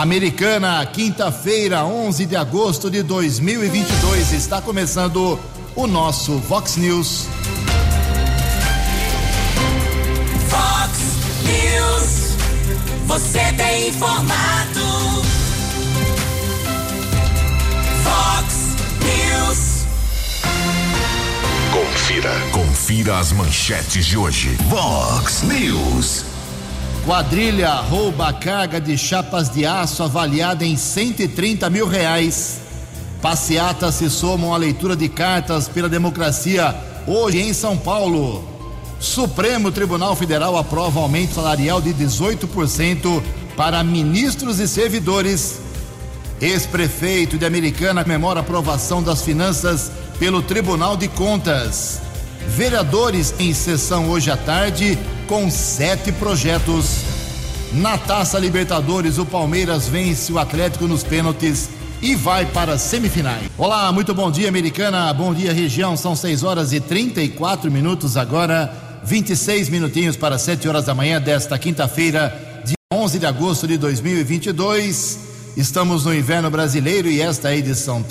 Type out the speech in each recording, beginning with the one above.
Americana, quinta-feira, 11 de agosto de 2022. Está começando o nosso Vox News. Vox News. Você tem informado. Vox News. Confira. Confira as manchetes de hoje. Vox News. Quadrilha rouba carga de chapas de aço avaliada em 130 mil reais. Passeatas se somam à leitura de cartas pela democracia hoje em São Paulo. Supremo Tribunal Federal aprova aumento salarial de 18% para ministros e servidores. Ex-prefeito de Americana comemora aprovação das finanças pelo Tribunal de Contas. Vereadores em sessão hoje à tarde com sete projetos. Na Taça Libertadores, o Palmeiras vence o Atlético nos pênaltis e vai para as semifinais. Olá, muito bom dia, Americana. Bom dia, região. São 6 horas e 34 minutos agora, 26 minutinhos para 7 horas da manhã desta quinta-feira, dia 11 de agosto de 2022. Estamos no inverno brasileiro e esta é a edição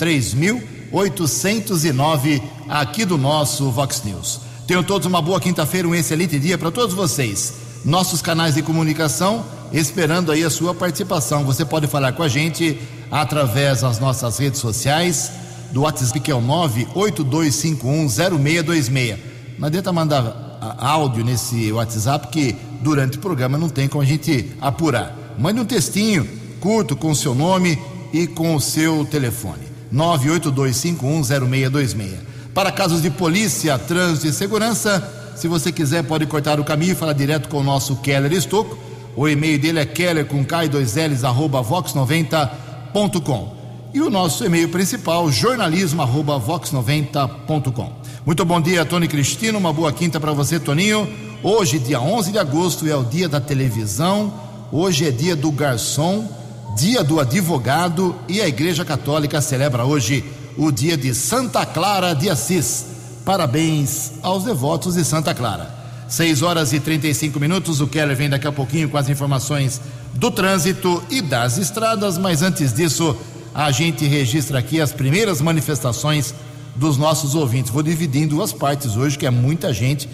3809 aqui do nosso Vox News. Tenham todos uma boa quinta-feira, um excelente dia para todos vocês. Nossos canais de comunicação, esperando aí a sua participação. Você pode falar com a gente através das nossas redes sociais, do WhatsApp que é o 982510626. Não adianta mandar áudio nesse WhatsApp que durante o programa não tem como a gente apurar. Mande um textinho curto com o seu nome e com o seu telefone. 982510626. Para casos de polícia, trânsito e segurança, se você quiser pode cortar o caminho e falar direto com o nosso Keller Estocco. O e-mail dele é keller com k2ls arroba vox90.com. E o nosso e-mail principal, jornalismo arroba vox90.com. Muito bom dia, Tony Cristino. Uma boa quinta para você, Toninho. Hoje, dia 11 de agosto, é o dia da televisão. Hoje é dia do garçom, dia do advogado e a Igreja Católica celebra hoje o dia de Santa Clara de Assis. Parabéns aos devotos de Santa Clara. 6 horas e 35 minutos. O Keller vem daqui a pouquinho com as informações do trânsito e das estradas, mas antes disso, a gente registra aqui as primeiras manifestações dos nossos ouvintes. Vou dividir em duas partes hoje, que é muita gente,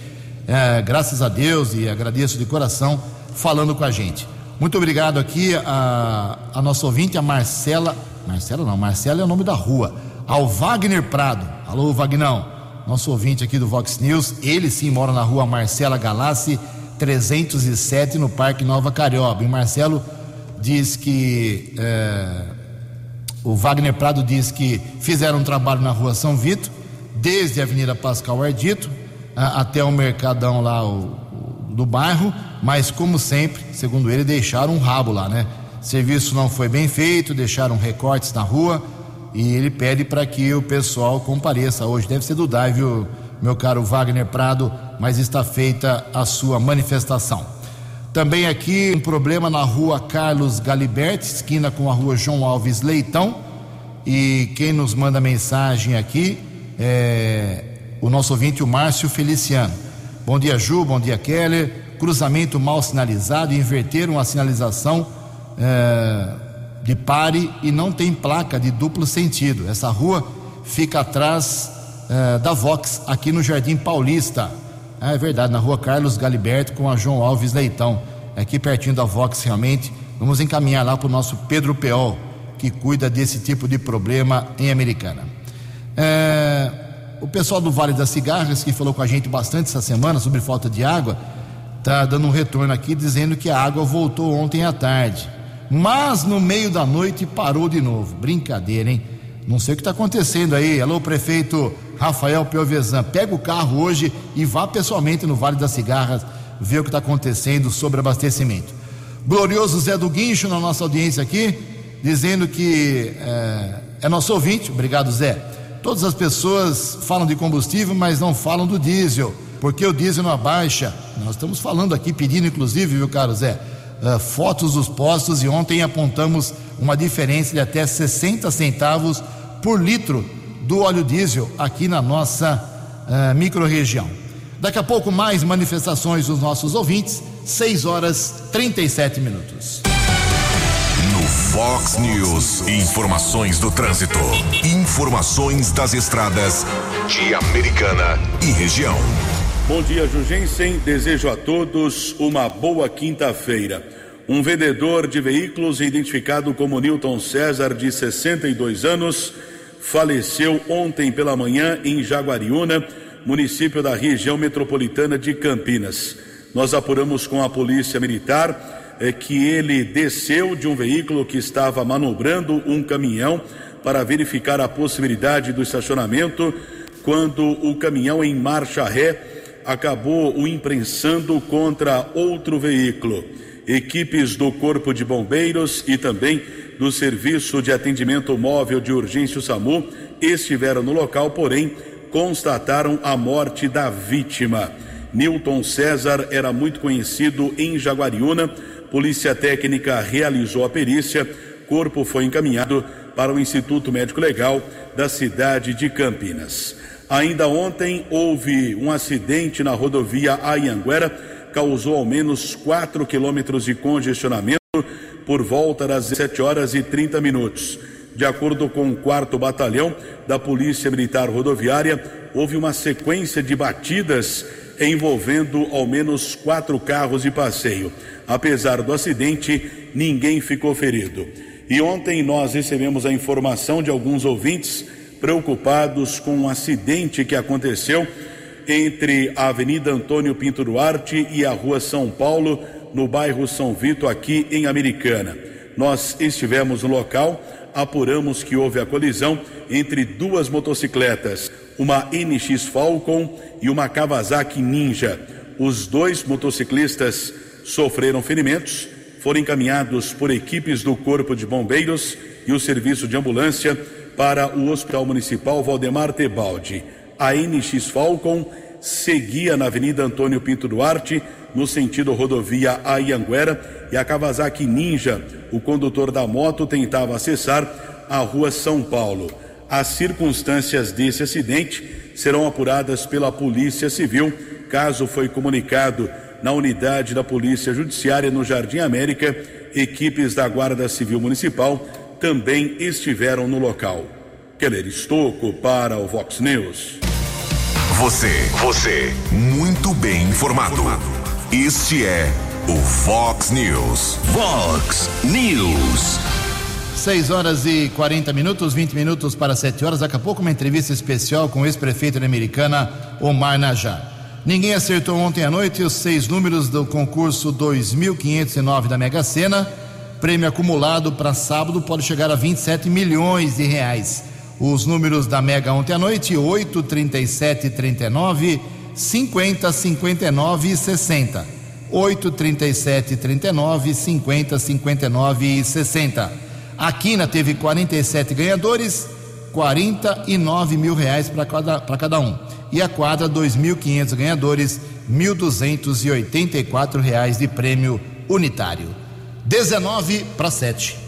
é, graças a Deus e agradeço de coração, falando com a gente. Muito obrigado aqui a, a nossa ouvinte, a Marcela. Marcela não, Marcela é o nome da rua. Ao Wagner Prado. Alô, Vagnão. Nosso ouvinte aqui do Vox News. Ele sim mora na rua Marcela Galassi, 307, no Parque Nova Carioba. E Marcelo diz que. É, o Wagner Prado diz que fizeram um trabalho na rua São Vito, desde a Avenida Pascal Ardito até o Mercadão lá o, do bairro, mas como sempre, segundo ele, deixaram um rabo lá, né? Serviço não foi bem feito, deixaram recortes na rua e ele pede para que o pessoal compareça hoje. Deve ser do DAI, viu, meu caro Wagner Prado, mas está feita a sua manifestação. Também aqui um problema na rua Carlos Galiberti, esquina com a rua João Alves Leitão. E quem nos manda mensagem aqui é o nosso ouvinte, o Márcio Feliciano. Bom dia, Ju, bom dia, Keller. Cruzamento mal sinalizado, inverteram a sinalização é, de pare e não tem placa de duplo sentido. Essa rua fica atrás é, da Vox, aqui no Jardim Paulista. Ah, é verdade, na rua Carlos Galiberto com a João Alves Leitão, aqui pertinho da Vox realmente. Vamos encaminhar lá para o nosso Pedro Peol, que cuida desse tipo de problema em Americana. É, o pessoal do Vale das Cigarras, que falou com a gente bastante essa semana sobre falta de água, está dando um retorno aqui dizendo que a água voltou ontem à tarde. Mas no meio da noite parou de novo. Brincadeira, hein? Não sei o que está acontecendo aí. Alô, prefeito Rafael Piovesan. Pega o carro hoje e vá pessoalmente no Vale das Cigarras ver o que está acontecendo sobre abastecimento. Glorioso Zé do Guincho na nossa audiência aqui, dizendo que é, é nosso ouvinte. Obrigado, Zé. Todas as pessoas falam de combustível, mas não falam do diesel, porque o diesel não abaixa. Nós estamos falando aqui, pedindo inclusive, viu, caro Zé, uh, fotos dos postos e ontem apontamos uma diferença de até 60 centavos por litro do óleo diesel aqui na nossa uh, microrregião. Daqui a pouco mais manifestações dos nossos ouvintes, 6 horas 37 minutos. Fox News. Informações do trânsito. Informações das estradas de Americana e região. Bom dia, Jugensen. Desejo a todos uma boa quinta-feira. Um vendedor de veículos identificado como Newton César, de 62 anos, faleceu ontem pela manhã em Jaguariúna, município da região metropolitana de Campinas. Nós apuramos com a Polícia Militar é, que ele desceu de um veículo que estava manobrando um caminhão para verificar a possibilidade do estacionamento, quando o caminhão em marcha ré acabou o imprensando contra outro veículo equipes do Corpo de Bombeiros e também do Serviço de Atendimento Móvel de Urgência SAMU estiveram no local, porém constataram a morte da vítima. Newton César era muito conhecido em Jaguariúna. Polícia Técnica realizou a perícia. Corpo foi encaminhado para o Instituto Médico Legal da cidade de Campinas. Ainda ontem houve um acidente na rodovia Ayanguera causou ao menos 4 quilômetros de congestionamento por volta das 17 horas e 30 minutos. De acordo com o 4 Batalhão da Polícia Militar Rodoviária, houve uma sequência de batidas envolvendo ao menos quatro carros de passeio. Apesar do acidente, ninguém ficou ferido. E ontem nós recebemos a informação de alguns ouvintes preocupados com um acidente que aconteceu entre a Avenida Antônio Pinto Duarte e a Rua São Paulo, no bairro São Vito, aqui em Americana. Nós estivemos no local, apuramos que houve a colisão entre duas motocicletas, uma NX Falcon e uma Kawasaki Ninja. Os dois motociclistas sofreram ferimentos, foram encaminhados por equipes do Corpo de Bombeiros e o Serviço de Ambulância para o Hospital Municipal Valdemar Tebaldi. A NX Falcon seguia na Avenida Antônio Pinto Duarte, no sentido rodovia Ayanguera, e a Kawasaki Ninja, o condutor da moto, tentava acessar a rua São Paulo. As circunstâncias desse acidente serão apuradas pela Polícia Civil. Caso foi comunicado na unidade da Polícia Judiciária no Jardim América, equipes da Guarda Civil Municipal também estiveram no local. Keller Estocco para o Vox News. Você, você, muito bem informado. Este é o Vox News. Vox News. 6 horas e 40 minutos, 20 minutos para 7 horas. Daqui a pouco, uma entrevista especial com o ex-prefeito da Americana, Omar Najar. Ninguém acertou ontem à noite os seis números do concurso 2509 da Mega Sena. Prêmio acumulado para sábado pode chegar a 27 milhões de reais. Os números da Mega ontem à noite: 8, 37, 39, 50, 59 e 60. 8, 37, 39, 50, 59 e 60. A Quina teve 47 ganhadores, 49 mil reais para cada, cada um. E a quadra, 2.500 ganhadores, 1.284 reais de prêmio unitário. 19 para 7.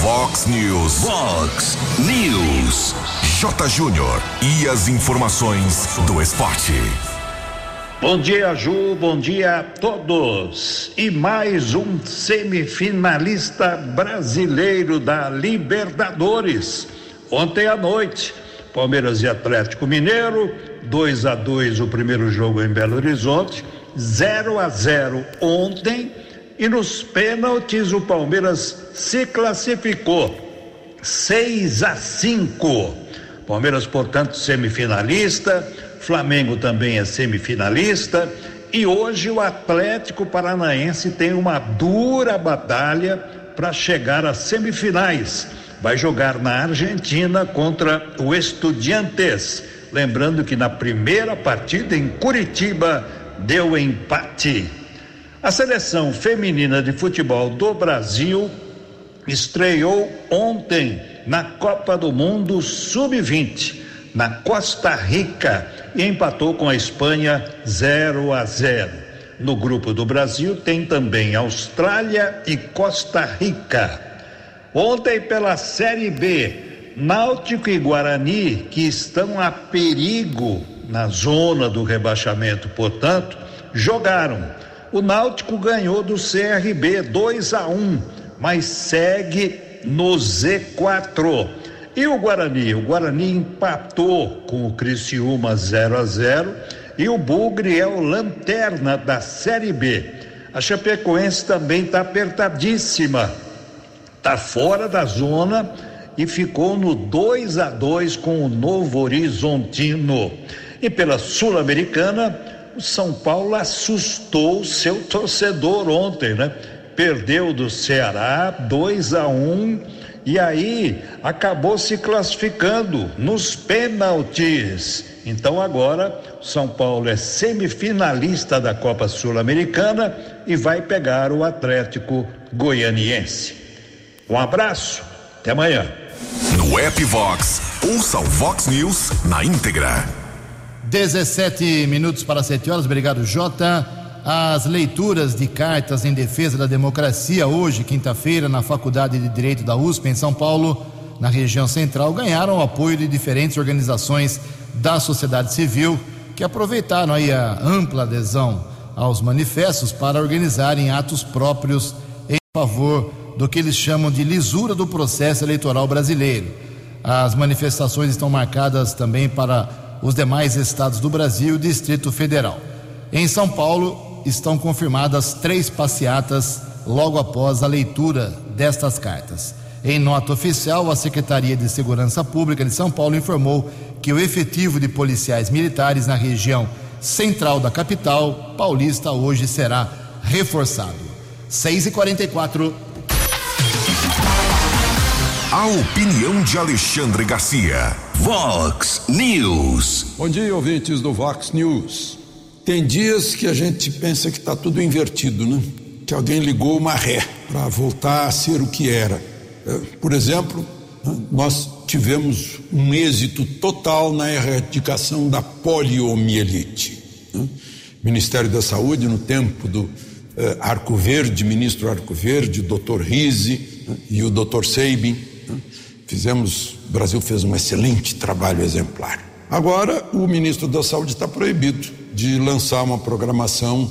Fox News. Fox News. J. Júnior. E as informações do esporte. Bom dia, Ju. Bom dia a todos. E mais um semifinalista brasileiro da Libertadores. Ontem à noite, Palmeiras e Atlético Mineiro, 2 a 2 o primeiro jogo em Belo Horizonte, 0 a 0 ontem e nos pênaltis o Palmeiras se classificou 6 a 5. Palmeiras, portanto, semifinalista, Flamengo também é semifinalista e hoje o Atlético Paranaense tem uma dura batalha para chegar às semifinais. Vai jogar na Argentina contra o Estudiantes. Lembrando que na primeira partida em Curitiba deu empate. A seleção feminina de futebol do Brasil estreou ontem na Copa do Mundo Sub-20 na Costa Rica e empatou com a Espanha 0 a 0. No grupo do Brasil tem também Austrália e Costa Rica. Ontem pela Série B, Náutico e Guarani, que estão a perigo na zona do rebaixamento, portanto, jogaram o Náutico ganhou do CRB 2 a 1. mas segue no Z4. E o Guarani? O Guarani empatou com o Criciúma 0 a 0 e o Bugre é o lanterna da Série B. A Chapecoense também está apertadíssima, está fora da zona e ficou no 2 a 2 com o Novo Horizontino. E pela Sul-Americana, o São Paulo assustou seu torcedor ontem, né? Perdeu do Ceará 2 a 1 um, e aí acabou se classificando nos pênaltis. Então agora São Paulo é semifinalista da Copa Sul-Americana e vai pegar o Atlético Goianiense. Um abraço, até amanhã. No app Vox, ouça o Vox News na íntegra. 17 minutos para 7 horas, obrigado Jota. As leituras de cartas em defesa da democracia hoje, quinta-feira, na Faculdade de Direito da USP em São Paulo, na região central, ganharam o apoio de diferentes organizações da sociedade civil que aproveitaram aí a ampla adesão aos manifestos para organizarem atos próprios em favor do que eles chamam de lisura do processo eleitoral brasileiro. As manifestações estão marcadas também para os demais estados do Brasil e Distrito Federal. Em São Paulo, estão confirmadas três passeatas logo após a leitura destas cartas. Em nota oficial, a Secretaria de Segurança Pública de São Paulo informou que o efetivo de policiais militares na região central da capital paulista hoje será reforçado. 6 e 44 A opinião de Alexandre Garcia. Vox News. Bom dia, ouvintes do Vox News. Tem dias que a gente pensa que está tudo invertido, né? Que alguém ligou uma ré para voltar a ser o que era. É, por exemplo, né, nós tivemos um êxito total na erradicação da poliomielite. Né? Ministério da Saúde, no tempo do eh, Arco Verde, ministro Arco Verde, doutor Rise né? e o doutor Seibin, fizemos, o Brasil fez um excelente trabalho exemplar. Agora, o ministro da Saúde está proibido de lançar uma programação,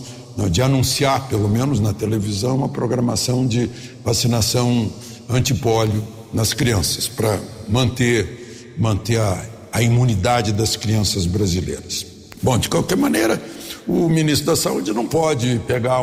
de anunciar, pelo menos na televisão, uma programação de vacinação antipólio nas crianças, para manter, manter a, a imunidade das crianças brasileiras. Bom, de qualquer maneira, o ministro da Saúde não pode pegar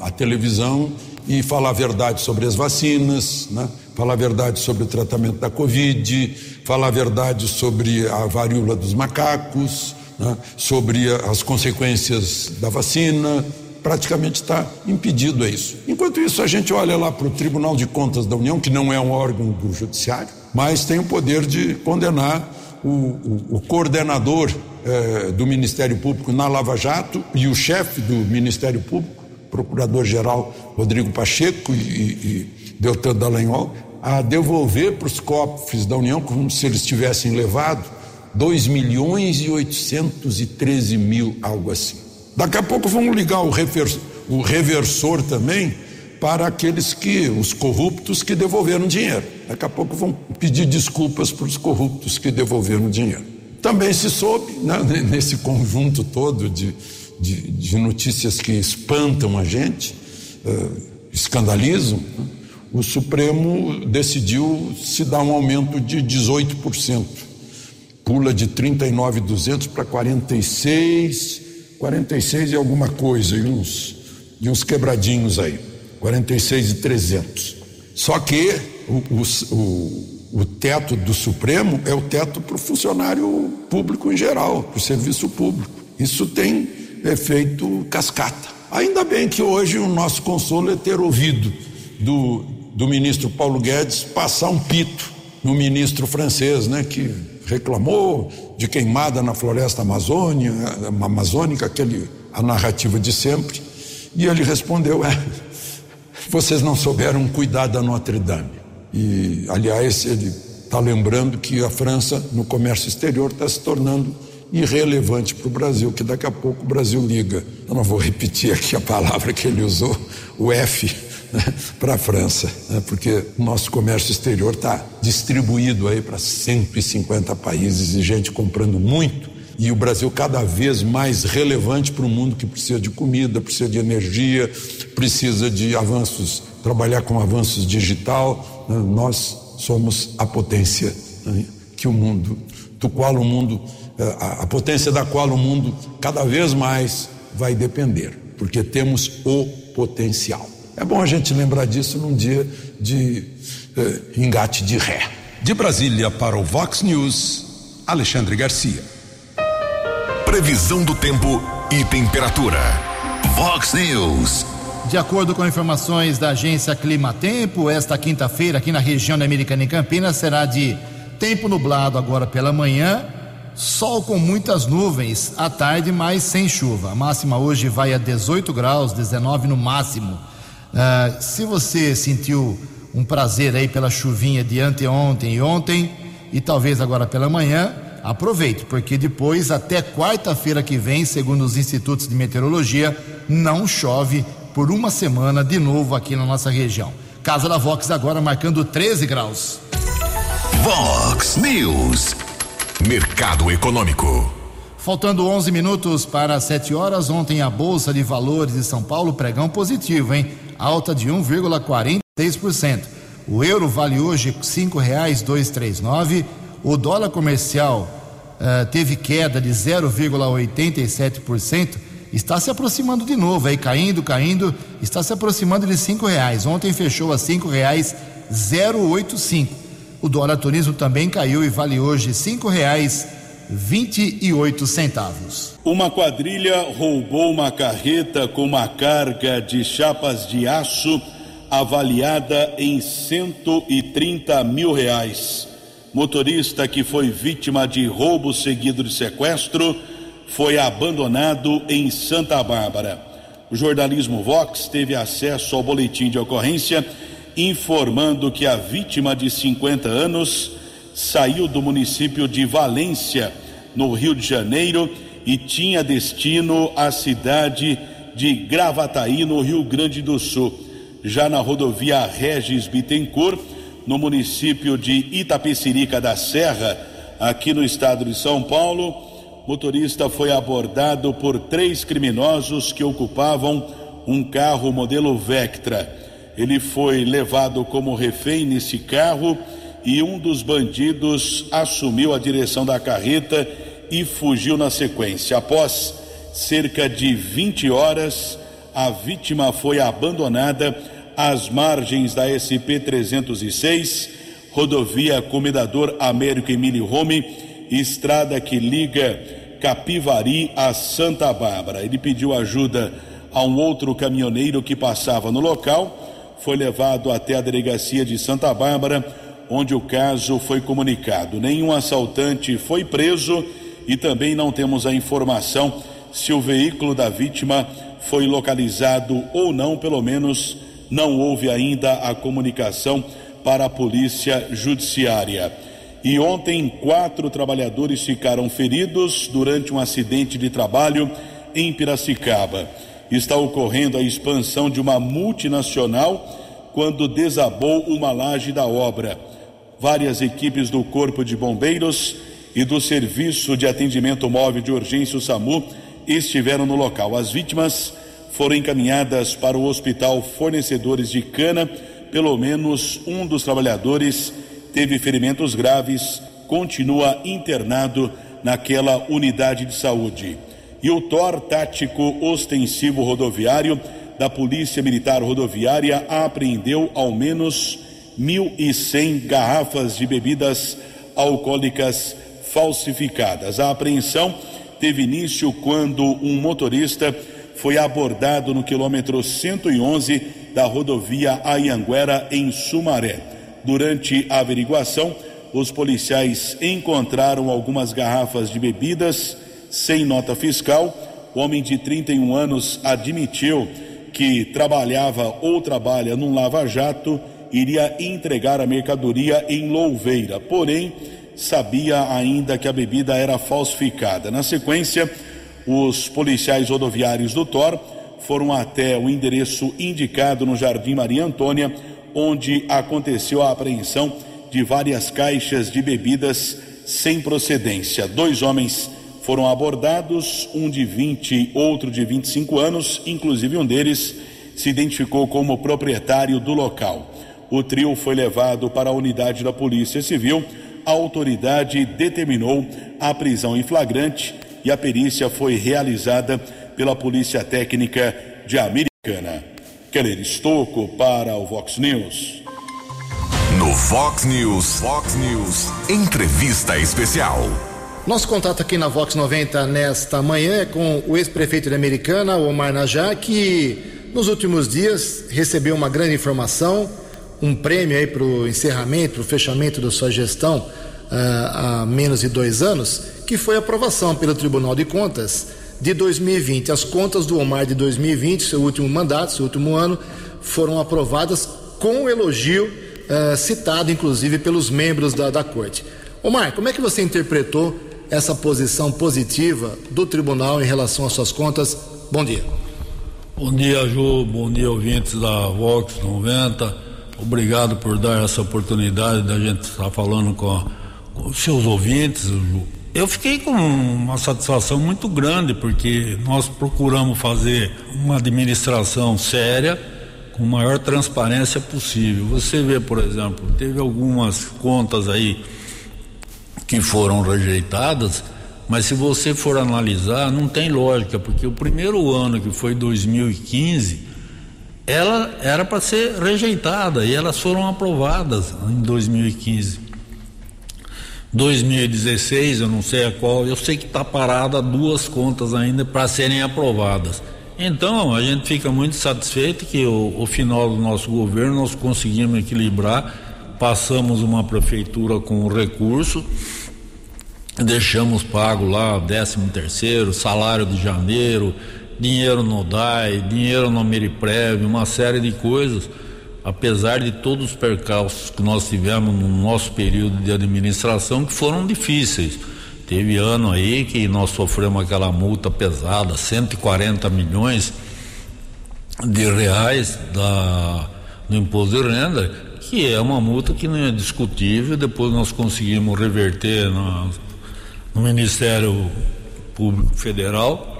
a televisão e falar a verdade sobre as vacinas, né? falar a verdade sobre o tratamento da Covid, falar a verdade sobre a varíola dos macacos, né? sobre as consequências da vacina, praticamente está impedido isso. Enquanto isso, a gente olha lá para o Tribunal de Contas da União, que não é um órgão do Judiciário, mas tem o poder de condenar o, o, o coordenador eh, do Ministério Público na Lava Jato e o chefe do Ministério Público, Procurador-Geral Rodrigo Pacheco e, e Deltan Dallagnol, a devolver para os cofres da União, como se eles tivessem levado 2 milhões e 813 mil, algo assim. Daqui a pouco vamos ligar o, o reversor também para aqueles que, os corruptos que devolveram dinheiro. Daqui a pouco vão pedir desculpas para os corruptos que devolveram dinheiro. Também se soube, né, nesse conjunto todo de, de, de, notícias que espantam a gente, uh, escandalizam, né, o Supremo decidiu se dar um aumento de 18%. Pula de 39,200 para 46, 46 e alguma coisa, e uns, e uns quebradinhos aí, 46 e 300. Só que o, o, o, o teto do Supremo é o teto para o funcionário público em geral, para o serviço público. Isso tem efeito cascata. Ainda bem que hoje o nosso consolo é ter ouvido do, do ministro Paulo Guedes passar um pito no ministro francês, né, que reclamou de queimada na floresta amazônia, amazônica, aquele, a narrativa de sempre. E ele respondeu: é, vocês não souberam cuidar da Notre Dame. E, aliás, ele está lembrando que a França, no comércio exterior, está se tornando irrelevante para o Brasil, que daqui a pouco o Brasil liga. Eu não vou repetir aqui a palavra que ele usou, o F né, para a França, né, porque o nosso comércio exterior está distribuído aí para 150 países e gente comprando muito e o Brasil cada vez mais relevante para o mundo que precisa de comida, precisa de energia, precisa de avanços, trabalhar com avanços digital. Né? Nós somos a potência né? que o mundo, do qual o mundo, eh, a potência da qual o mundo cada vez mais vai depender, porque temos o potencial. É bom a gente lembrar disso num dia de eh, engate de ré. De Brasília para o Vox News, Alexandre Garcia. Previsão do tempo e temperatura. Vox News. De acordo com informações da agência Clima Tempo, esta quinta-feira aqui na região da Americana em Campinas será de tempo nublado agora pela manhã, sol com muitas nuvens à tarde, mas sem chuva. A máxima hoje vai a 18 graus, 19 no máximo. Uh, se você sentiu um prazer aí pela chuvinha de anteontem e ontem, e talvez agora pela manhã, aproveite, porque depois, até quarta-feira que vem, segundo os institutos de meteorologia, não chove por uma semana de novo aqui na nossa região. Casa da Vox agora marcando 13 graus. Vox News. Mercado Econômico. Faltando 11 minutos para 7 horas, ontem a Bolsa de Valores de São Paulo pregão positivo, hein? Alta de 1,46%. O euro vale hoje R$ 5,239. O dólar comercial uh, teve queda de 0,87%. Está se aproximando de novo, aí caindo, caindo, está se aproximando de cinco reais. Ontem fechou a cinco reais 085. O dólar turismo também caiu e vale hoje cinco reais 28 centavos. Uma quadrilha roubou uma carreta com uma carga de chapas de aço avaliada em 130 mil reais. Motorista que foi vítima de roubo seguido de sequestro foi abandonado em Santa Bárbara. O jornalismo Vox teve acesso ao boletim de ocorrência informando que a vítima de 50 anos saiu do município de Valência, no Rio de Janeiro, e tinha destino à cidade de Gravataí, no Rio Grande do Sul. Já na rodovia Regis Bittencourt, no município de Itapecerica da Serra, aqui no estado de São Paulo, motorista foi abordado por três criminosos que ocupavam um carro modelo Vectra. Ele foi levado como refém nesse carro e um dos bandidos assumiu a direção da carreta e fugiu na sequência. Após cerca de 20 horas, a vítima foi abandonada às margens da SP 306, rodovia Comendador Américo Emílio Rome, estrada que liga Capivari a Santa Bárbara. Ele pediu ajuda a um outro caminhoneiro que passava no local, foi levado até a delegacia de Santa Bárbara onde o caso foi comunicado. Nenhum assaltante foi preso e também não temos a informação se o veículo da vítima foi localizado ou não, pelo menos não houve ainda a comunicação para a Polícia Judiciária. E ontem, quatro trabalhadores ficaram feridos durante um acidente de trabalho em Piracicaba. Está ocorrendo a expansão de uma multinacional quando desabou uma laje da obra várias equipes do Corpo de Bombeiros e do Serviço de Atendimento Móvel de Urgência, o SAMU, estiveram no local. As vítimas foram encaminhadas para o Hospital Fornecedores de Cana. Pelo menos um dos trabalhadores teve ferimentos graves, continua internado naquela unidade de saúde. E o TOR Tático Ostensivo Rodoviário da Polícia Militar Rodoviária apreendeu ao menos 1.100 garrafas de bebidas alcoólicas falsificadas. A apreensão teve início quando um motorista foi abordado no quilômetro 111 da rodovia Ayanguera, em Sumaré. Durante a averiguação, os policiais encontraram algumas garrafas de bebidas sem nota fiscal. O homem de 31 anos admitiu que trabalhava ou trabalha num lava-jato iria entregar a mercadoria em Louveira, porém sabia ainda que a bebida era falsificada. Na sequência, os policiais rodoviários do TOR foram até o endereço indicado no Jardim Maria Antônia, onde aconteceu a apreensão de várias caixas de bebidas sem procedência. Dois homens foram abordados, um de 20, outro de 25 anos, inclusive um deles se identificou como proprietário do local. O trio foi levado para a unidade da Polícia Civil. A autoridade determinou a prisão em flagrante e a perícia foi realizada pela Polícia Técnica de Americana. Keller Estocco para o Vox News. No Fox News, Fox News, entrevista especial. Nosso contato aqui na Vox 90 nesta manhã é com o ex-prefeito de Americana, Omar Najá, que nos últimos dias recebeu uma grande informação, um prêmio aí para o encerramento, para o fechamento da sua gestão uh, há menos de dois anos, que foi a aprovação pelo Tribunal de Contas de 2020. As contas do Omar de 2020, seu último mandato, seu último ano, foram aprovadas com o elogio uh, citado, inclusive, pelos membros da, da Corte. Omar, como é que você interpretou essa posição positiva do tribunal em relação às suas contas? Bom dia. Bom dia, Ju. Bom dia, ouvintes da Vox 90. Obrigado por dar essa oportunidade da gente estar falando com, com os seus ouvintes. Eu fiquei com uma satisfação muito grande porque nós procuramos fazer uma administração séria com maior transparência possível. Você vê, por exemplo, teve algumas contas aí que foram rejeitadas mas se você for analisar, não tem lógica, porque o primeiro ano, que foi 2015, ela era para ser rejeitada e elas foram aprovadas em 2015. 2016, eu não sei a qual, eu sei que está parada duas contas ainda para serem aprovadas. Então, a gente fica muito satisfeito que o, o final do nosso governo nós conseguimos equilibrar, passamos uma prefeitura com recurso deixamos pago lá décimo terceiro, salário de janeiro, dinheiro no DAI, dinheiro no Meriprev, uma série de coisas, apesar de todos os percalços que nós tivemos no nosso período de administração que foram difíceis. Teve ano aí que nós sofremos aquela multa pesada, 140 milhões de reais da, do imposto de renda, que é uma multa que não é discutível, depois nós conseguimos reverter na, no Ministério Público Federal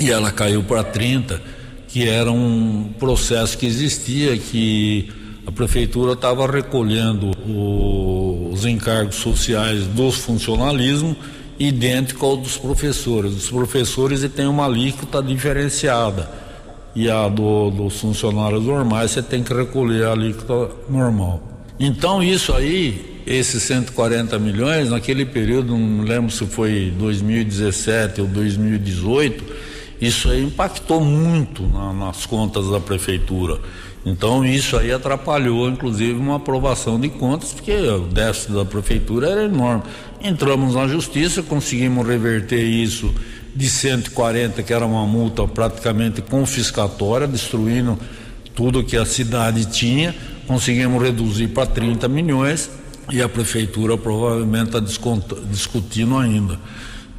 e ela caiu para 30, que era um processo que existia, que a prefeitura estava recolhendo o, os encargos sociais dos funcionalismo idêntico ao dos professores. Os professores têm uma alíquota diferenciada e a do, dos funcionários normais você tem que recolher a alíquota normal. Então isso aí esses 140 milhões, naquele período, não lembro se foi 2017 ou 2018, isso aí impactou muito na, nas contas da prefeitura. Então isso aí atrapalhou, inclusive, uma aprovação de contas, porque o déficit da prefeitura era enorme. Entramos na justiça, conseguimos reverter isso de 140, que era uma multa praticamente confiscatória, destruindo tudo que a cidade tinha, conseguimos reduzir para 30 milhões e a prefeitura provavelmente está discutindo ainda.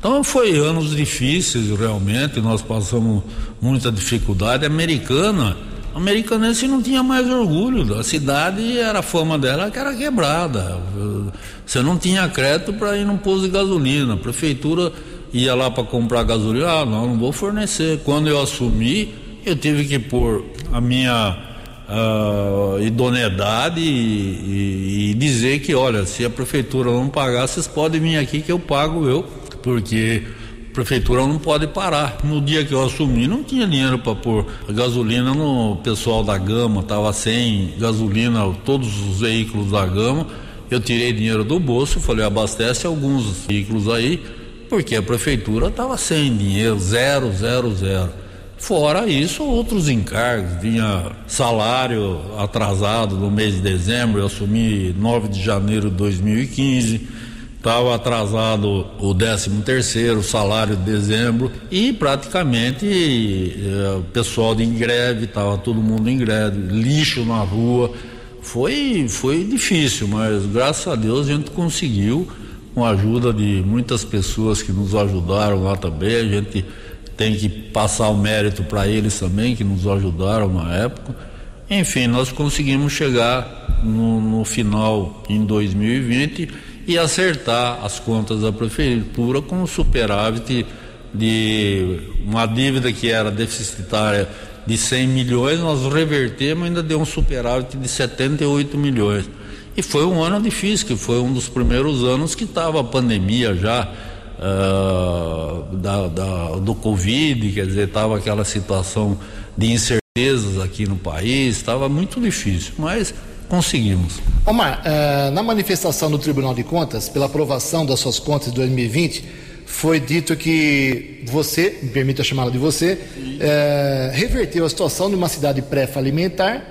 Então foi anos difíceis realmente, nós passamos muita dificuldade. A americana, a americanense não tinha mais orgulho, a cidade era a fama dela que era quebrada. Você não tinha crédito para ir num posto de gasolina. A prefeitura ia lá para comprar gasolina, ah, não, não vou fornecer. Quando eu assumi, eu tive que pôr a minha uh, idoneidade e, e, dizer que, olha, se a prefeitura não pagar, vocês podem vir aqui que eu pago eu, porque a prefeitura não pode parar. No dia que eu assumi, não tinha dinheiro para pôr gasolina no pessoal da Gama, estava sem gasolina, todos os veículos da Gama. Eu tirei dinheiro do bolso, falei, abastece alguns veículos aí, porque a prefeitura estava sem dinheiro, zero, zero, zero. Fora isso, outros encargos, vinha salário atrasado no mês de dezembro, eu assumi 9 de janeiro de 2015, estava atrasado o 13 terceiro, salário de dezembro, e praticamente eh, o pessoal de greve, estava todo mundo em greve, lixo na rua. Foi, foi difícil, mas graças a Deus a gente conseguiu, com a ajuda de muitas pessoas que nos ajudaram lá também, a gente tem que passar o mérito para eles também, que nos ajudaram na época. Enfim, nós conseguimos chegar no, no, final em 2020 e acertar as contas da prefeitura com um superávit de uma dívida que era deficitária de 100 milhões, nós revertemos ainda deu um superávit de 78 milhões. E foi um ano difícil, que foi um dos primeiros anos que estava a pandemia já uh, da, da, do Covid, quer dizer, estava aquela situação de incertezas aqui no país, estava muito difícil, mas conseguimos. Omar, uh, na manifestação do Tribunal de Contas, pela aprovação das suas contas de 2020, foi dito que você, me permita chamá-la de você, uh, reverteu a situação de uma cidade pré-falimentar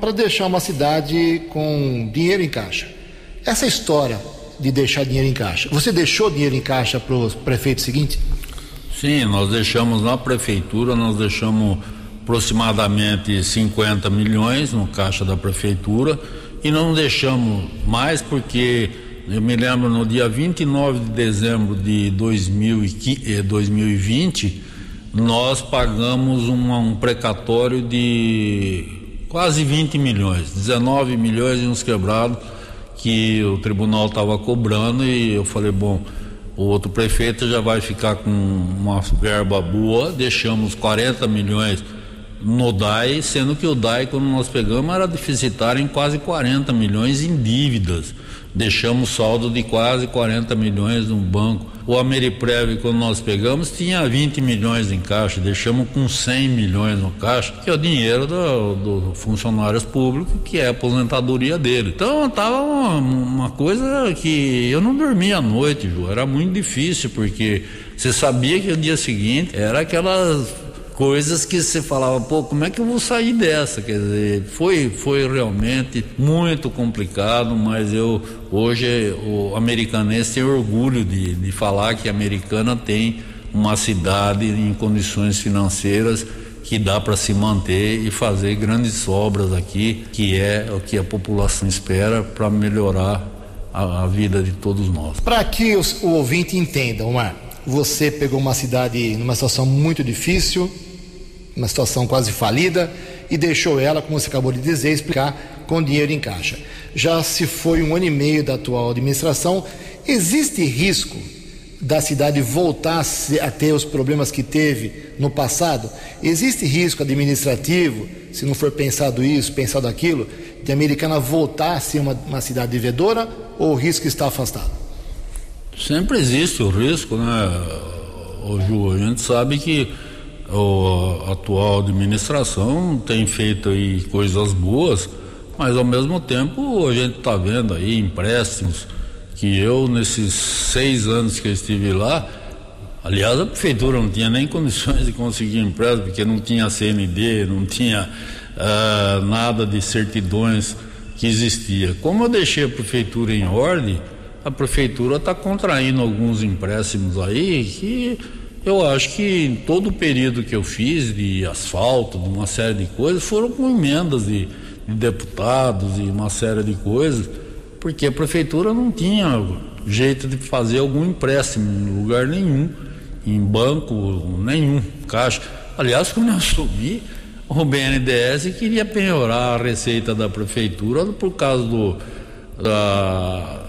para deixar uma cidade com dinheiro em caixa. Essa história de deixar dinheiro em caixa, você deixou dinheiro em caixa para o prefeito seguinte? Sim, nós deixamos na prefeitura, nós deixamos aproximadamente 50 milhões no caixa da prefeitura e não deixamos mais porque eu me lembro no dia 29 de dezembro de 2020 eh, nós pagamos um, precatório de quase 20 milhões, 19 milhões e uns quebrados que o tribunal estava cobrando e eu falei, bom, o outro prefeito já vai ficar com uma verba boa, deixamos 40 milhões no DAI, sendo que o DAI, quando nós pegamos, era deficitário em quase 40 milhões em dívidas. Deixamos saldo de quase 40 milhões no banco. O Ameriprev, quando nós pegamos, tinha 20 milhões em caixa, deixamos com 100 milhões no caixa, que é o dinheiro dos do funcionários públicos, que é a aposentadoria dele. Então estava uma, uma, coisa que eu não dormia à noite, Ju. Era muito difícil, porque você sabia que o dia seguinte era aquelas coisas que você falava, pô, como é que eu vou sair dessa? Quer dizer, foi, foi realmente muito complicado, mas eu hoje o americanense tem orgulho de, de falar que a americana tem uma cidade em condições financeiras que dá para se manter e fazer grandes obras aqui, que é o que a população espera para melhorar a, a, vida de todos nós. Para que os, o ouvinte entenda, Omar, você pegou uma cidade numa situação muito difícil, uma situação quase falida, e deixou ela, como você acabou de dizer, explicar com dinheiro em caixa. Já se foi um ano e meio da atual administração, existe risco da cidade voltar a ter os problemas que teve no passado? Existe risco administrativo, se não for pensado isso, pensado aquilo, de a Americana voltar a ser uma, uma cidade devedora ou o risco está afastado? Sempre existe o risco, né, ô Ju? A gente sabe que a atual administração tem feito aí coisas boas, mas ao mesmo tempo a gente está vendo aí empréstimos que eu nesses seis anos que eu estive lá, aliás a prefeitura não tinha nem condições de conseguir empréstimo porque não tinha CND, não tinha uh, nada de certidões que existia. Como eu deixei a prefeitura em ordem, a prefeitura está contraindo alguns empréstimos aí que eu acho que em todo o período que eu fiz de asfalto, de uma série de coisas, foram com emendas de, de deputados e uma série de coisas, porque a prefeitura não tinha jeito de fazer algum empréstimo em lugar nenhum, em banco nenhum, caixa. Aliás, quando eu subi, o BNDES queria penhorar a receita da prefeitura por causa do, da,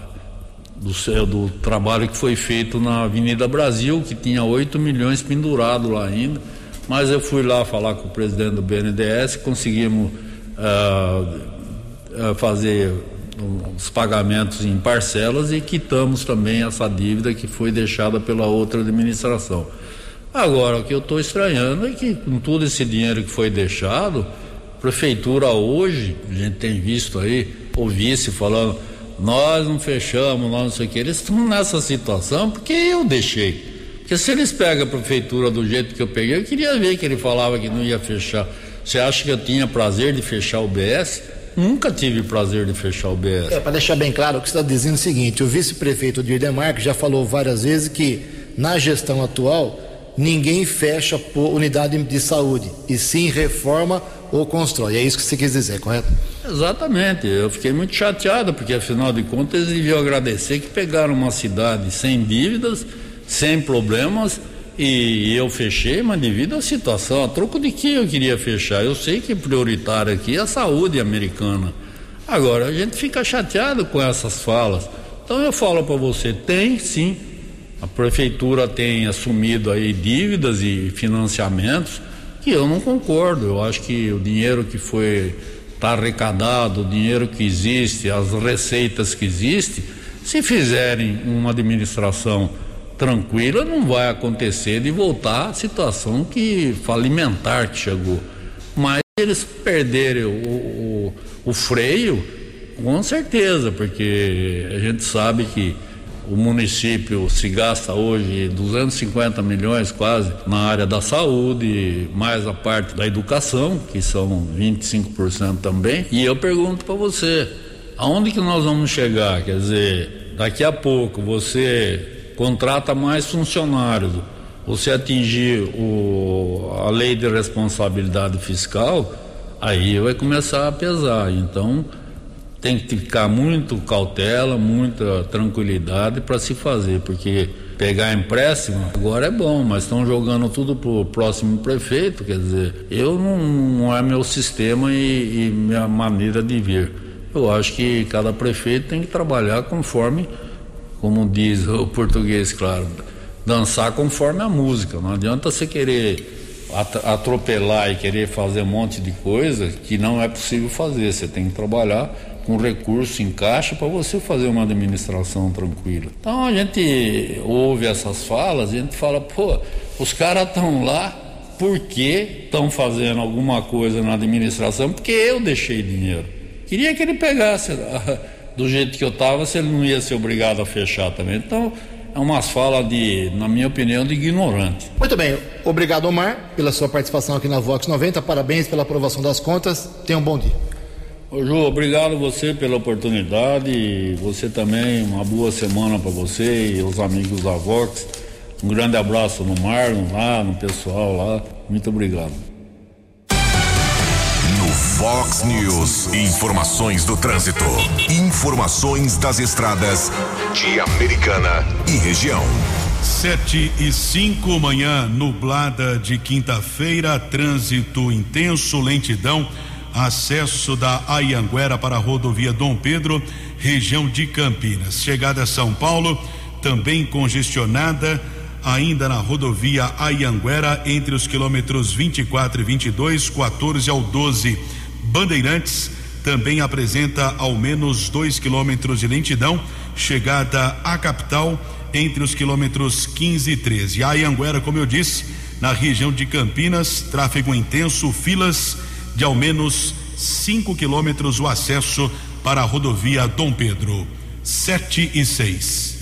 do, do trabalho que foi feito na Avenida Brasil, que tinha 8 milhões pendurado lá ainda. Mas eu fui lá falar com o presidente do BNDES, conseguimos uh, fazer os pagamentos em parcelas e quitamos também essa dívida que foi deixada pela outra administração. Agora, o que eu estou estranhando é que com todo esse dinheiro que foi deixado, prefeitura hoje, a gente tem visto aí, o vice falando, nós não fechamos, nós não sei o que. Eles estão nessa situação porque eu deixei. Porque se eles pegam a prefeitura do jeito que eu peguei, eu queria ver que ele falava que não ia fechar. Você acha que eu tinha prazer de fechar o BS? Nunca tive prazer de fechar o BS. É, para deixar bem claro, o que você está dizendo é o seguinte: o vice-prefeito Dirden Marques já falou várias vezes que na gestão atual ninguém fecha unidade de saúde, e sim reforma ou constrói. É isso que você quis dizer, correto? Exatamente. Eu fiquei muito chateado, porque afinal de contas eles deviam agradecer que pegaram uma cidade sem dívidas, sem problemas, e eu fechei, mas devido à situação, a troco de que eu queria fechar? Eu sei que prioritário aqui é a saúde americana. Agora, a gente fica chateado com essas falas. Então eu falo para você, tem sim. A prefeitura tem assumido aí dívidas e financiamentos que eu não concordo. Eu acho que o dinheiro que foi está arrecadado, o dinheiro que existe, as receitas que existem, se fizerem uma administração tranquila, não vai acontecer de voltar à situação que falimentar que chegou. Mas eles perderem o, o, o freio, com certeza, porque a gente sabe que o município se gasta hoje 250 milhões quase na área da saúde, mais a parte da educação, que são 25% também. E eu pergunto para você, aonde que nós vamos chegar? Quer dizer, daqui a pouco você contrata mais funcionários, você atingir o, a lei de responsabilidade fiscal, aí vai começar a pesar. Então, tem que ficar muito cautela, muita tranquilidade para se fazer, porque pegar empréstimo agora é bom, mas estão jogando tudo pro próximo prefeito, quer dizer, eu não, não é meu sistema e, e minha maneira de ver. Eu acho que cada prefeito tem que trabalhar conforme, como diz o português, claro, dançar conforme a música. Não adianta você querer atropelar e querer fazer um monte de coisa que não é possível fazer. Você tem que trabalhar com recurso em caixa para você fazer uma administração tranquila. Então a gente ouve essas falas a gente fala, pô, os caras estão lá porque estão fazendo alguma coisa na administração porque eu deixei dinheiro. Queria que ele pegasse do jeito que eu estava, se ele não ia ser obrigado a fechar também. Então é umas falas de, na minha opinião, de ignorante. Muito bem, obrigado Omar pela sua participação aqui na Vox 90, parabéns pela aprovação das contas, tenha um bom dia. Ô Ju, obrigado você pela oportunidade e você também, uma boa semana para você e os amigos da Vox. Um grande abraço no Marlon lá, no pessoal lá. Muito obrigado. No Fox News, informações do trânsito, informações das estradas de Americana e região. Sete e cinco manhã nublada de quinta-feira, trânsito intenso, lentidão acesso da Ayanguera para a rodovia Dom Pedro, região de Campinas. Chegada a São Paulo, também congestionada, ainda na rodovia Ayanguera, entre os quilômetros 24 e 22, 14 ao 12. Bandeirantes também apresenta ao menos 2 quilômetros de lentidão, chegada à capital, entre os quilômetros 15 e 13. A Ayanguera, como eu disse, na região de Campinas, tráfego intenso, filas de ao menos 5 quilômetros o acesso para a rodovia Dom Pedro. 7 e 6.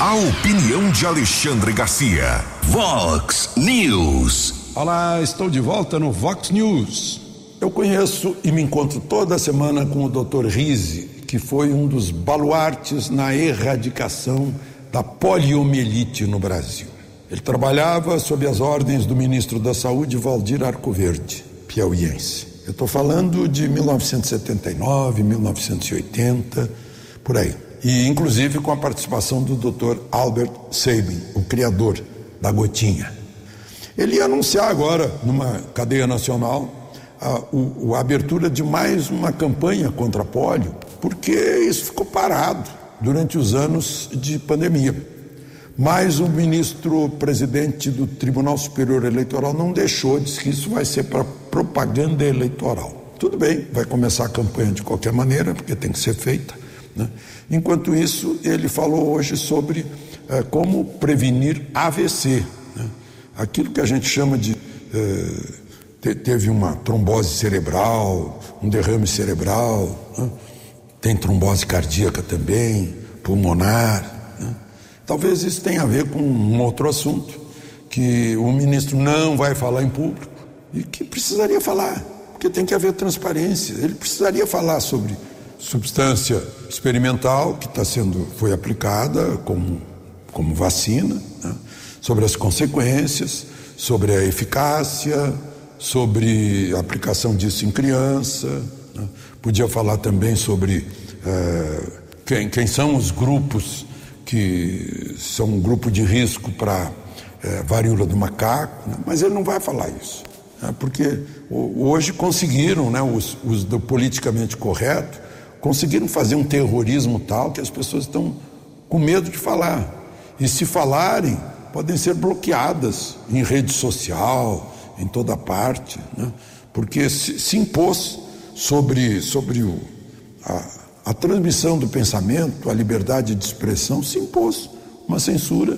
A opinião de Alexandre Garcia. Vox News. Olá, estou de volta no Vox News. Eu conheço e me encontro toda semana com o Dr. Rise, que foi um dos baluartes na erradicação da poliomielite no Brasil. Ele trabalhava sob as ordens do ministro da Saúde, Valdir Arcoverde, piauiense. Eu estou falando de 1979, 1980, por aí. E inclusive com a participação do Dr. Albert Sabin, o criador da gotinha. Ele ia anunciar agora, numa cadeia nacional, a, a abertura de mais uma campanha contra a polio, porque isso ficou parado durante os anos de pandemia. Mas o ministro presidente do Tribunal Superior Eleitoral não deixou, disse que isso vai ser para propaganda eleitoral. Tudo bem, vai começar a campanha de qualquer maneira, porque tem que ser feita. Né? Enquanto isso, ele falou hoje sobre eh, como prevenir AVC, né? aquilo que a gente chama de. Eh, te, teve uma trombose cerebral, um derrame cerebral, né? tem trombose cardíaca também, pulmonar. Talvez isso tenha a ver com um outro assunto que o ministro não vai falar em público e que precisaria falar, porque tem que haver transparência. Ele precisaria falar sobre substância experimental que está sendo foi aplicada como como vacina, né? sobre as consequências, sobre a eficácia, sobre a aplicação disso em criança. Né? Podia falar também sobre eh, quem, quem são os grupos que são um grupo de risco para é, varíola do macaco, né? mas ele não vai falar isso, né? porque hoje conseguiram, né, os, os, do politicamente correto, conseguiram fazer um terrorismo tal que as pessoas estão com medo de falar. E se falarem, podem ser bloqueadas em rede social, em toda parte, né? porque se, se, impôs sobre, sobre o, a, a transmissão do pensamento, a liberdade de expressão, se impôs uma censura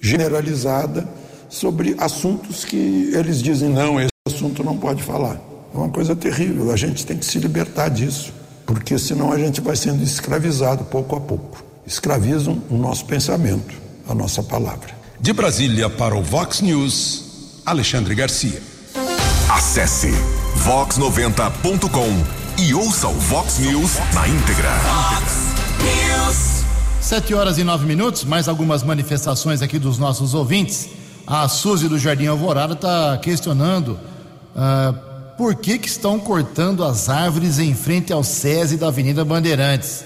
generalizada sobre assuntos que eles dizem não, esse assunto não pode falar. É uma coisa terrível, a gente tem que se libertar disso, porque senão a gente vai sendo escravizado pouco a pouco. Escravizam o nosso pensamento, a nossa palavra. De Brasília para o Vox News, Alexandre Garcia. Acesse vox90.com e ouça o Vox News na íntegra. Vox News. Sete horas e nove minutos, mais algumas manifestações aqui dos nossos ouvintes. A Suzy do Jardim Alvorada está questionando uh, por que, que estão cortando as árvores em frente ao SESI da Avenida Bandeirantes.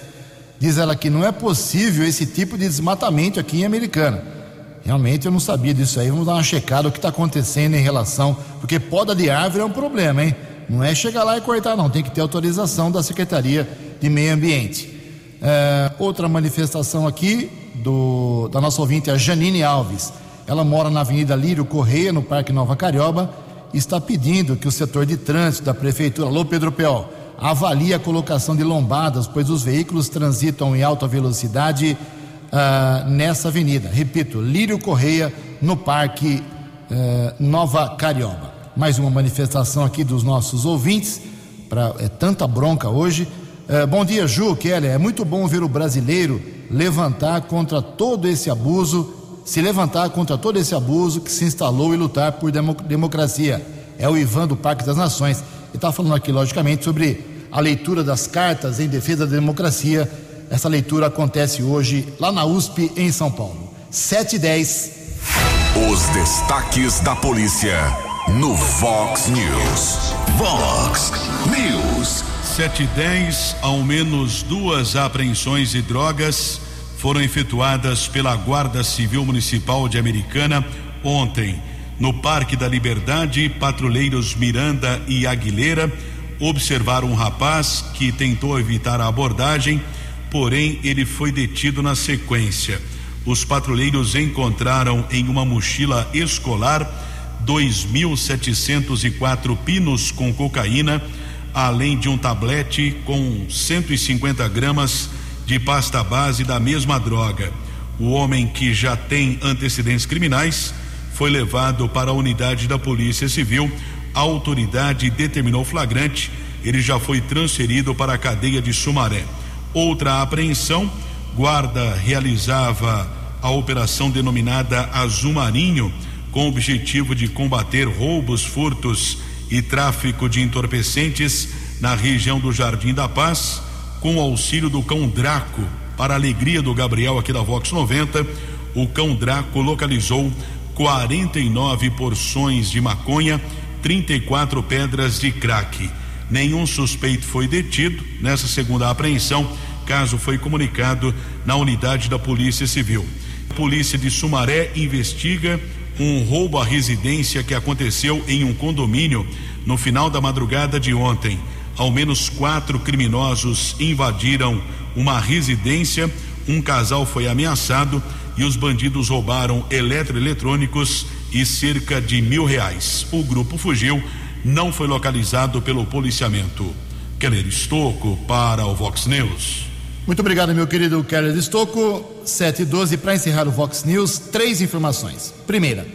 Diz ela que não é possível esse tipo de desmatamento aqui em Americana. Realmente eu não sabia disso aí. Vamos dar uma checada o que está acontecendo em relação. Porque poda de árvore é um problema, hein? Não é chegar lá e cortar, não. Tem que ter autorização da Secretaria de Meio Ambiente. É, outra manifestação aqui do, da nossa ouvinte, a Janine Alves. Ela mora na Avenida Lírio Correia, no Parque Nova Carioba, e está pedindo que o setor de trânsito da Prefeitura, alô Pedro Peol, avalie a colocação de lombadas, pois os veículos transitam em alta velocidade uh, nessa avenida. Repito, Lírio Correia, no Parque uh, Nova Carioba. Mais uma manifestação aqui dos nossos ouvintes. Pra, é tanta bronca hoje. É, bom dia, Ju, Kelly. É muito bom ver o brasileiro levantar contra todo esse abuso, se levantar contra todo esse abuso que se instalou e lutar por democracia. É o Ivan do Parque das Nações. Ele está falando aqui, logicamente, sobre a leitura das cartas em defesa da democracia. Essa leitura acontece hoje lá na USP, em São Paulo. 7 e 10. Os destaques da polícia no Vox News. Vox News. 7 e 10, ao menos duas apreensões de drogas foram efetuadas pela Guarda Civil Municipal de Americana ontem. No Parque da Liberdade, patrulheiros Miranda e Aguilera observaram um rapaz que tentou evitar a abordagem, porém ele foi detido na sequência. Os patrulheiros encontraram em uma mochila escolar 2.704 pinos com cocaína além de um tablete com 150 gramas de pasta base da mesma droga. O homem que já tem antecedentes criminais foi levado para a unidade da Polícia Civil. A autoridade determinou flagrante. Ele já foi transferido para a cadeia de Sumaré. Outra apreensão: guarda realizava a operação denominada Azul Marinho, com o objetivo de combater roubos, furtos e tráfico de entorpecentes na região do Jardim da Paz, com o auxílio do cão Draco. Para alegria do Gabriel aqui da Vox 90, o cão Draco localizou 49 porções de maconha, 34 pedras de crack. Nenhum suspeito foi detido nessa segunda apreensão. Caso foi comunicado na unidade da Polícia Civil. A Polícia de Sumaré investiga um roubo à residência que aconteceu em um condomínio no final da madrugada de ontem. Ao menos quatro criminosos invadiram uma residência, um casal foi ameaçado e os bandidos roubaram eletroeletrônicos e cerca de mil reais. O grupo fugiu, não foi localizado pelo policiamento. Keller Estocco para o Vox News. Muito obrigado, meu querido Keller Estocco. 7 e 12, para encerrar o Vox News, três informações. Primeira,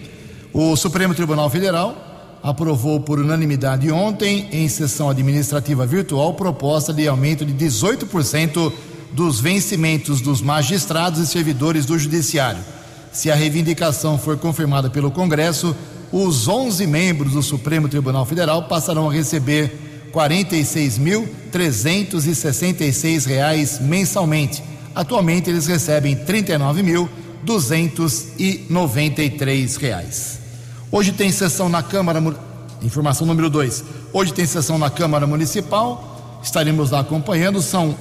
o Supremo Tribunal Federal aprovou por unanimidade ontem, em sessão administrativa virtual, proposta de aumento de 18% dos vencimentos dos magistrados e servidores do Judiciário. Se a reivindicação for confirmada pelo Congresso, os 11 membros do Supremo Tribunal Federal passarão a receber 46.366 reais mensalmente. Atualmente eles recebem 39.293 reais. Hoje tem sessão na Câmara, informação número 2. Hoje tem sessão na Câmara Municipal, estaremos lá acompanhando. São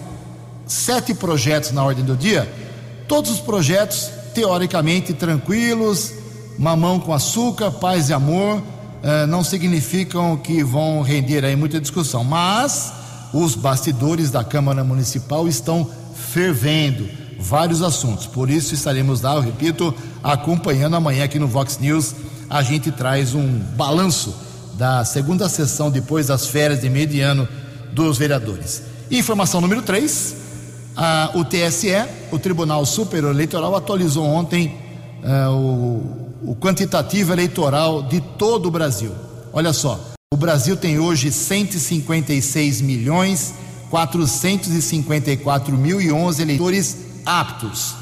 sete projetos na ordem do dia, todos os projetos teoricamente tranquilos, mamão com açúcar, paz e amor não significam que vão render aí muita discussão, mas os bastidores da Câmara Municipal estão fervendo vários assuntos. Por isso estaremos lá, eu repito, acompanhando amanhã aqui no Vox News. A gente traz um balanço da segunda sessão depois das férias de mediano dos vereadores. Informação número 3. o TSE, o Tribunal Superior Eleitoral, atualizou ontem uh, o, o quantitativo eleitoral de todo o Brasil. Olha só, o Brasil tem hoje 156 milhões 454 mil e 11 eleitores aptos.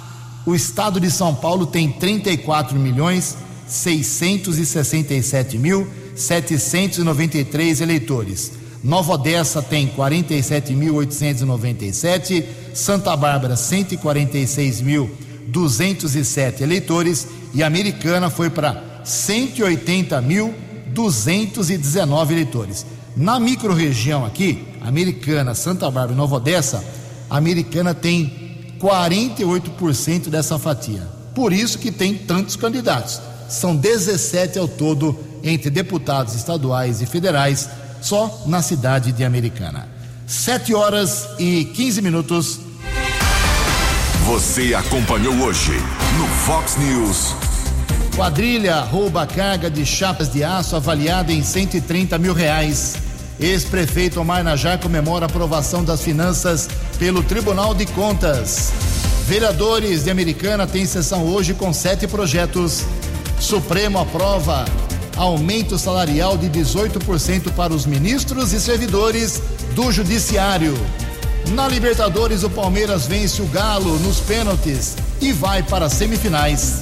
O estado de São Paulo tem 34 milhões 667 mil 793 eleitores. Nova Odessa tem 47.897, Santa Bárbara 146.207 eleitores e Americana foi para 180.219 eleitores. Na microrregião aqui, Americana, Santa Bárbara e Nova Odessa, a Americana tem 48% dessa fatia. Por isso que tem tantos candidatos. São 17 ao todo entre deputados estaduais e federais, só na cidade de Americana. 7 horas e 15 minutos. Você acompanhou hoje no Fox News. Quadrilha rouba carga de chapas de aço avaliada em 130 mil reais. Ex-prefeito Omar Najar comemora aprovação das finanças pelo Tribunal de Contas. Vereadores de Americana têm sessão hoje com sete projetos. Supremo aprova aumento salarial de 18% para os ministros e servidores do Judiciário. Na Libertadores, o Palmeiras vence o Galo nos pênaltis e vai para as semifinais.